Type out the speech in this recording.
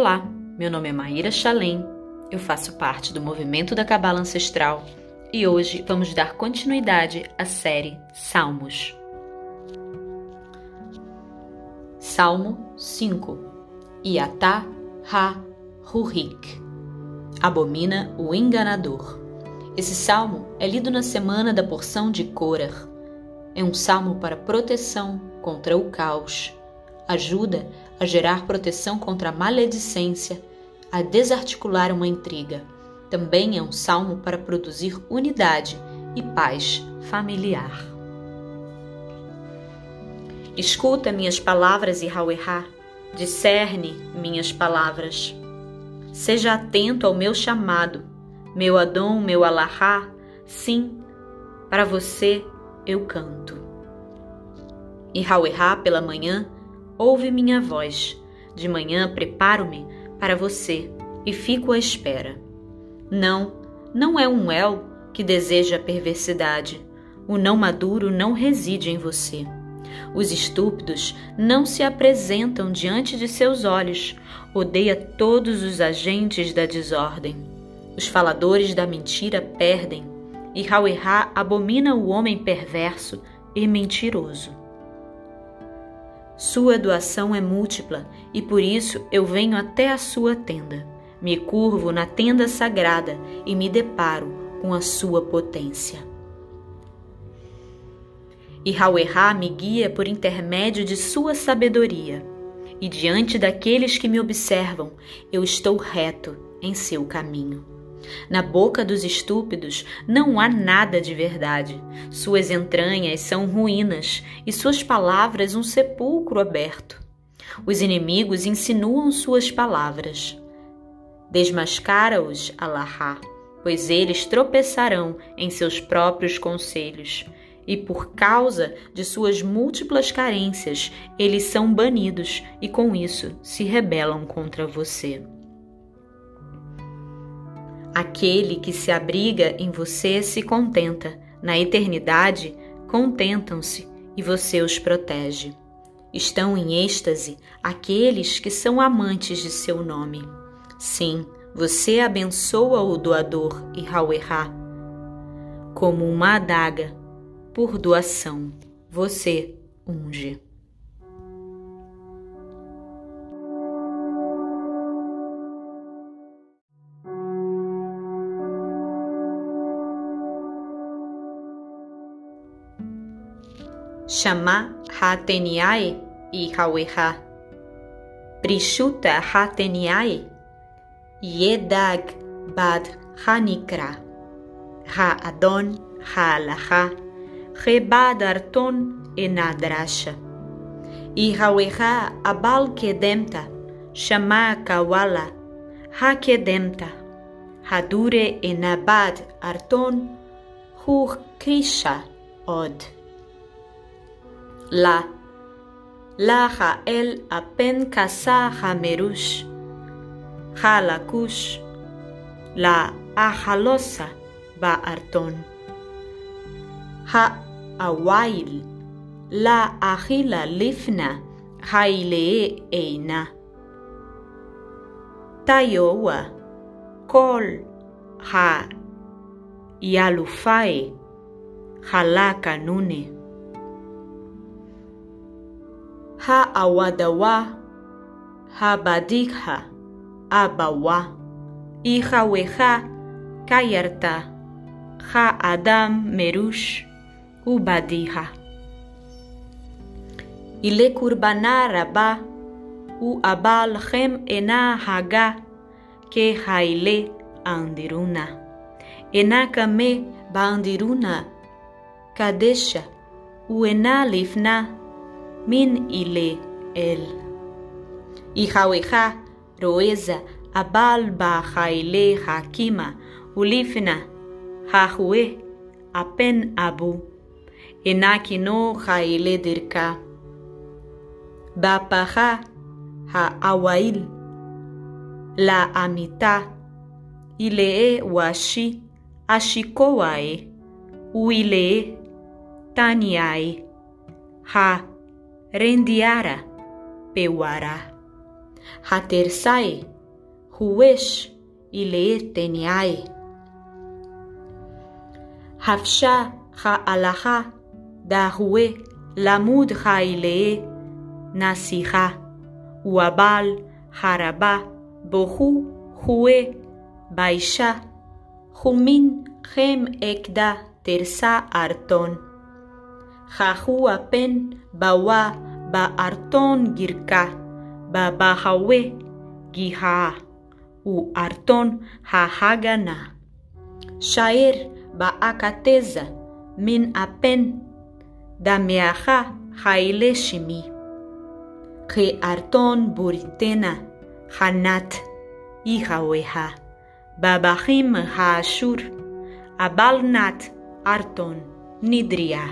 Olá, meu nome é Maíra Chalem, eu faço parte do movimento da Cabala Ancestral e hoje vamos dar continuidade à série Salmos. Salmo 5 Iatá Ha Rurik Abomina o enganador. Esse salmo é lido na semana da porção de Korah. É um salmo para proteção contra o caos. Ajuda a gerar proteção contra a maledicência, a desarticular uma intriga. Também é um salmo para produzir unidade e paz familiar. Escuta minhas palavras, Yahweh, discerne minhas palavras. Seja atento ao meu chamado, meu Adon, meu Alahá, sim, para você eu canto. Yahweh, pela manhã, ouve minha voz. De manhã preparo-me para você e fico à espera. Não, não é um El que deseja a perversidade. O não maduro não reside em você. Os estúpidos não se apresentam diante de seus olhos. Odeia todos os agentes da desordem. Os faladores da mentira perdem, e Hauerá abomina o homem perverso e mentiroso. Sua doação é múltipla e por isso eu venho até a sua tenda. Me curvo na tenda sagrada e me deparo com a sua potência. E Hauerá me guia por intermédio de sua sabedoria, e diante daqueles que me observam, eu estou reto em seu caminho. Na boca dos estúpidos não há nada de verdade. Suas entranhas são ruínas e suas palavras um sepulcro aberto. Os inimigos insinuam suas palavras. Desmascara-os, Alahá, pois eles tropeçarão em seus próprios conselhos. E por causa de suas múltiplas carências, eles são banidos e com isso se rebelam contra você. Aquele que se abriga em você se contenta, na eternidade contentam-se e você os protege. Estão em êxtase aqueles que são amantes de seu nome. Sim, você abençoa o doador e Hauerá. Como uma adaga, por doação, você unge. Shama Hateniae e Haweha. Prishuta Hateniae. Yedag Bad Hanikra. Ha Adon Ha Rebad Arton Enadrasha. E Haweha Abal Kedemta. Shama Kawala. Ha Kedemta. Hadure Enabad Arton. Hur Krisha Od. לה. לך האל הפן כסה המרוש. הלקוש. לה החלוסה בארטון. האוויל. לה אכילה לפנה. הילה עינה. תיואה. כל. ה. ילופאי. חלה קנונה. העוודווה, הבדיקה, אבווה, איכה וכה, קיירתה, האדם מרוש ובדיה. ולקורבנה רבה, ואבא לכם אינה הגה, כהילה אנדירונה. אינה קמה באנדירונה, קדשה, ואינה לפנה, מן אילי אל. יחאווך רועזה הבעל בה חיילי הקימה ולפנה החווה הפן אבו. אינה כינו חיילי דרכה. בהפכה האוויל לאמיתה אילאה ואשי אשיקוואי ואילאה taniae ha rendiara pewara. Hatersae, Huesh, Ile Teniae. Hafsha Ha'alaha, Dahue, Lamud Hailee, Nasiha, Uabal, Haraba, Bohu, Hue, Baisha, Humin, Hem Ekda, Tersa Arton. חחוה פן בווה בארתון גירקה, בבהווה גיהה, וארתון ההגנה. שער באקתזה מן הפן, דמעך חיילי שמי. כארתון בוריתנה, חנת, איהווה, בבכים האשור, אבלנת ארתון נדריה.